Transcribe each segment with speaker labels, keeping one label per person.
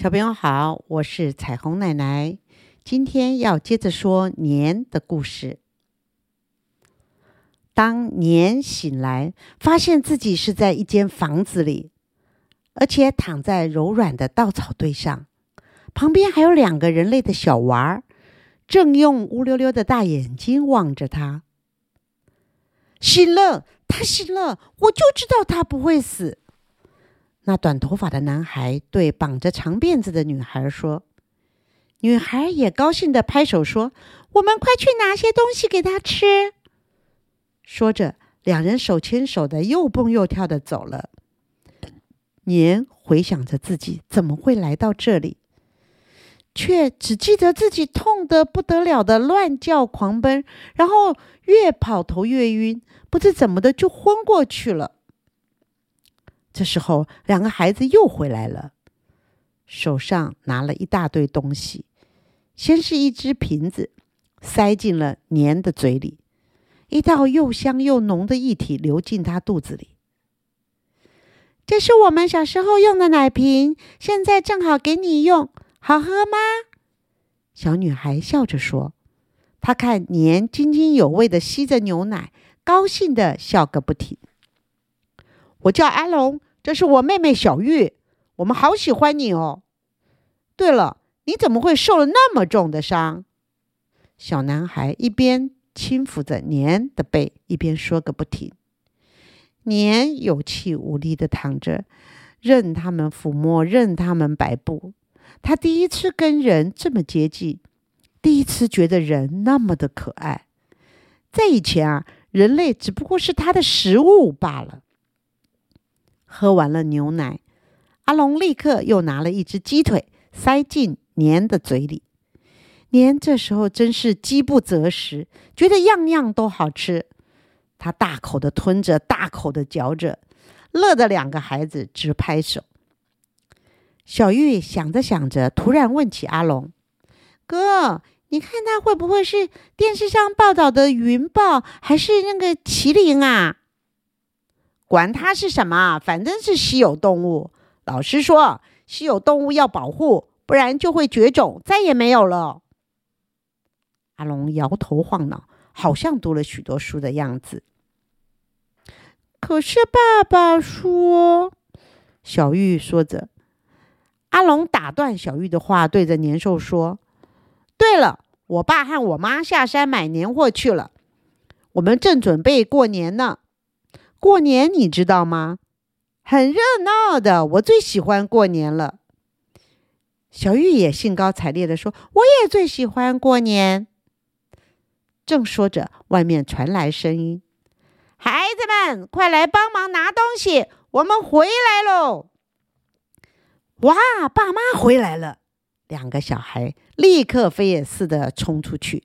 Speaker 1: 小朋友好，我是彩虹奶奶。今天要接着说年的故事。当年醒来，发现自己是在一间房子里，而且躺在柔软的稻草堆上，旁边还有两个人类的小娃儿，正用乌溜溜的大眼睛望着他。醒了，他醒了，我就知道他不会死。那短头发的男孩对绑着长辫子的女孩说：“女孩也高兴的拍手说：‘我们快去拿些东西给他吃。’说着，两人手牵手的又蹦又跳的走了。年回想着自己怎么会来到这里，却只记得自己痛得不得了的乱叫狂奔，然后越跑头越晕，不知怎么的就昏过去了。”这时候，两个孩子又回来了，手上拿了一大堆东西。先是一只瓶子，塞进了年的嘴里，一道又香又浓的液体流进他肚子里。这是我们小时候用的奶瓶，现在正好给你用，好喝吗？小女孩笑着说。她看年津津有味的吸着牛奶，高兴的笑个不停。我叫阿龙。这是我妹妹小玉，我们好喜欢你哦。对了，你怎么会受了那么重的伤？小男孩一边轻抚着年的背，一边说个不停。年有气无力的躺着，任他们抚摸，任他们摆布。他第一次跟人这么接近，第一次觉得人那么的可爱。在以前啊，人类只不过是他的食物罢了。喝完了牛奶，阿龙立刻又拿了一只鸡腿塞进年的嘴里。年这时候真是饥不择食，觉得样样都好吃。他大口的吞着，大口的嚼着，乐得两个孩子直拍手。小玉想着想着，突然问起阿龙：“哥，你看他会不会是电视上报道的云豹，还是那个麒麟啊？”管它是什么，反正是稀有动物。老师说，稀有动物要保护，不然就会绝种，再也没有了。阿龙摇头晃脑，好像读了许多书的样子。可是爸爸说，小玉说着，阿龙打断小玉的话，对着年兽说：“对了，我爸和我妈下山买年货去了，我们正准备过年呢。”过年你知道吗？很热闹的，我最喜欢过年了。小玉也兴高采烈的说：“我也最喜欢过年。”正说着，外面传来声音：“孩子们，快来帮忙拿东西，我们回来喽！”哇，爸妈回来了！两个小孩立刻飞也似的冲出去。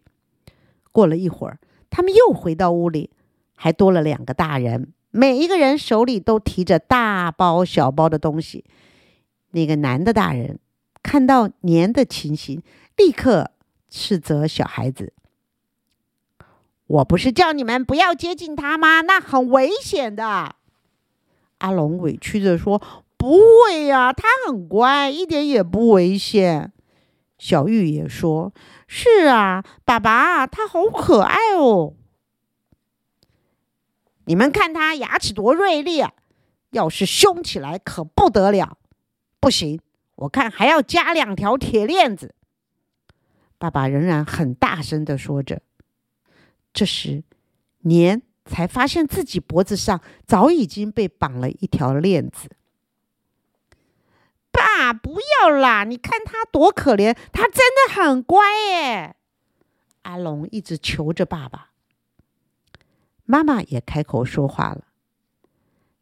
Speaker 1: 过了一会儿，他们又回到屋里，还多了两个大人。每一个人手里都提着大包小包的东西。那个男的大人看到年的情形，立刻斥责小孩子：“我不是叫你们不要接近他吗？那很危险的。”阿龙委屈的说：“不会呀，他很乖，一点也不危险。”小玉也说：“是啊，爸爸，他好可爱哦。”你们看他牙齿多锐利啊！要是凶起来可不得了。不行，我看还要加两条铁链子。爸爸仍然很大声的说着。这时，年才发现自己脖子上早已经被绑了一条链子。爸，不要啦！你看他多可怜，他真的很乖耶。阿龙一直求着爸爸。妈妈也开口说话了：“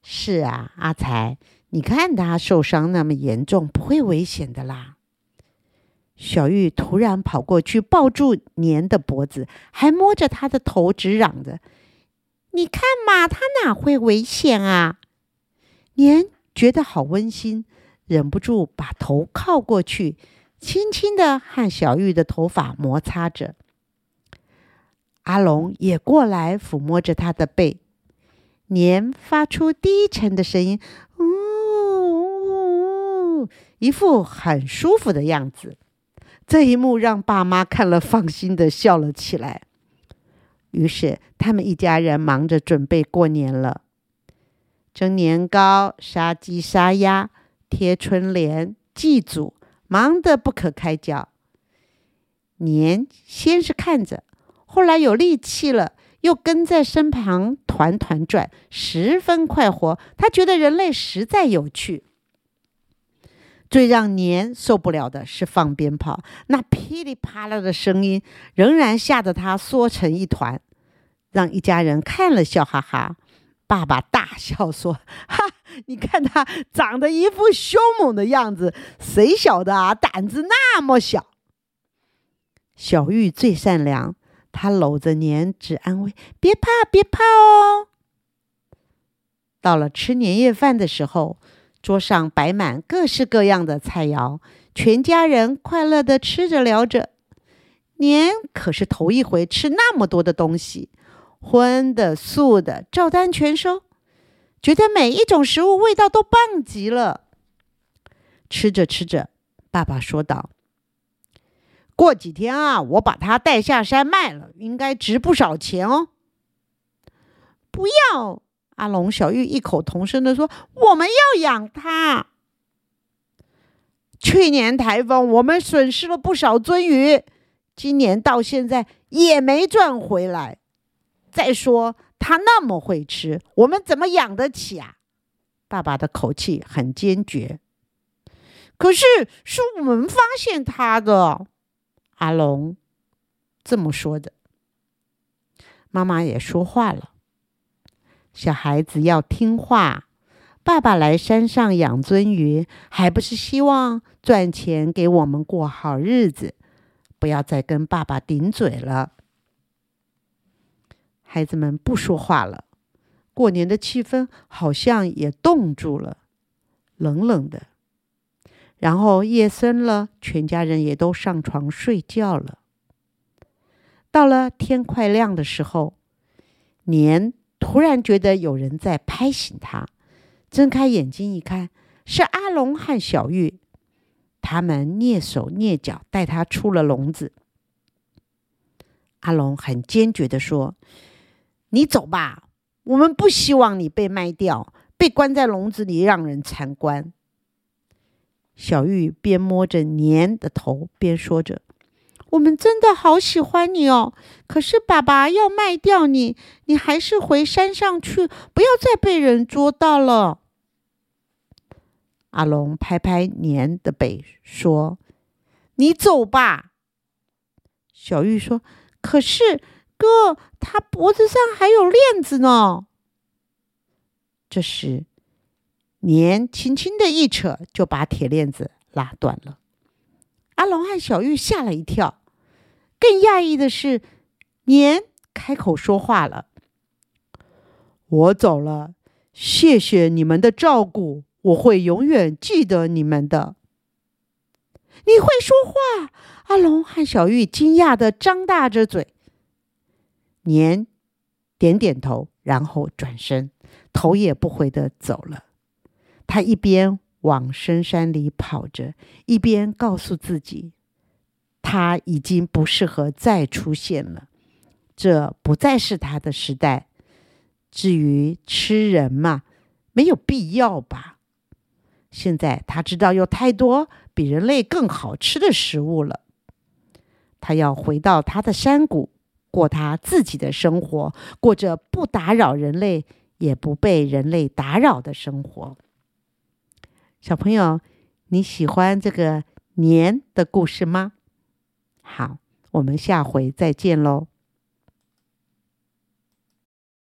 Speaker 1: 是啊，阿才，你看他受伤那么严重，不会危险的啦。”小玉突然跑过去抱住年的脖子，还摸着他的头，直嚷着：“你看嘛，他哪会危险啊？”年觉得好温馨，忍不住把头靠过去，轻轻的和小玉的头发摩擦着。阿龙也过来抚摸着他的背，年发出低沉的声音：“呜呜呜，一副很舒服的样子。这一幕让爸妈看了，放心的笑了起来。于是，他们一家人忙着准备过年了，蒸年糕、杀鸡杀鸭、贴春联、祭祖，忙得不可开交。年先是看着，后来有力气了，又跟在身旁团团转，十分快活。他觉得人类实在有趣。最让年受不了的是放鞭炮，那噼里啪啦的声音仍然吓得他缩成一团，让一家人看了笑哈哈。爸爸大笑说：“ 哈，你看他长得一副凶猛的样子，谁晓得啊，胆子那么小。”小玉最善良，他搂着年，只安慰：“别怕，别怕哦。”到了吃年夜饭的时候。桌上摆满各式各样的菜肴，全家人快乐的吃着聊着。年可是头一回吃那么多的东西，荤的素的照单全收，觉得每一种食物味道都棒极了。吃着吃着，爸爸说道：“过几天啊，我把它带下山卖了，应该值不少钱哦。”不要。阿龙、小玉异口同声的说：“我们要养它。去年台风，我们损失了不少鳟鱼，今年到现在也没赚回来。再说，它那么会吃，我们怎么养得起啊？”爸爸的口气很坚决。可是是我们发现它的，阿龙这么说的。妈妈也说话了。小孩子要听话，爸爸来山上养鳟鱼，还不是希望赚钱给我们过好日子？不要再跟爸爸顶嘴了。孩子们不说话了，过年的气氛好像也冻住了，冷冷的。然后夜深了，全家人也都上床睡觉了。到了天快亮的时候，年。突然觉得有人在拍醒他，睁开眼睛一看，是阿龙和小玉。他们蹑手蹑脚带他出了笼子。阿龙很坚决地说：“你走吧，我们不希望你被卖掉，被关在笼子里让人参观。”小玉边摸着年的头，边说着。我们真的好喜欢你哦，可是爸爸要卖掉你，你还是回山上去，不要再被人捉到了。阿龙拍拍年的背说：“你走吧。”小玉说：“可是哥，他脖子上还有链子呢。”这时，年轻轻的一扯，就把铁链子拉断了。阿龙和小玉吓了一跳。更讶异的是，年开口说话了：“我走了，谢谢你们的照顾，我会永远记得你们的。”你会说话？阿龙和小玉惊讶的张大着嘴。年点点头，然后转身，头也不回的走了。他一边往深山里跑着，一边告诉自己。他已经不适合再出现了，这不再是他的时代。至于吃人嘛，没有必要吧。现在他知道有太多比人类更好吃的食物了。他要回到他的山谷，过他自己的生活，过着不打扰人类也不被人类打扰的生活。小朋友，你喜欢这个年的故事吗？好，我们下回再见喽。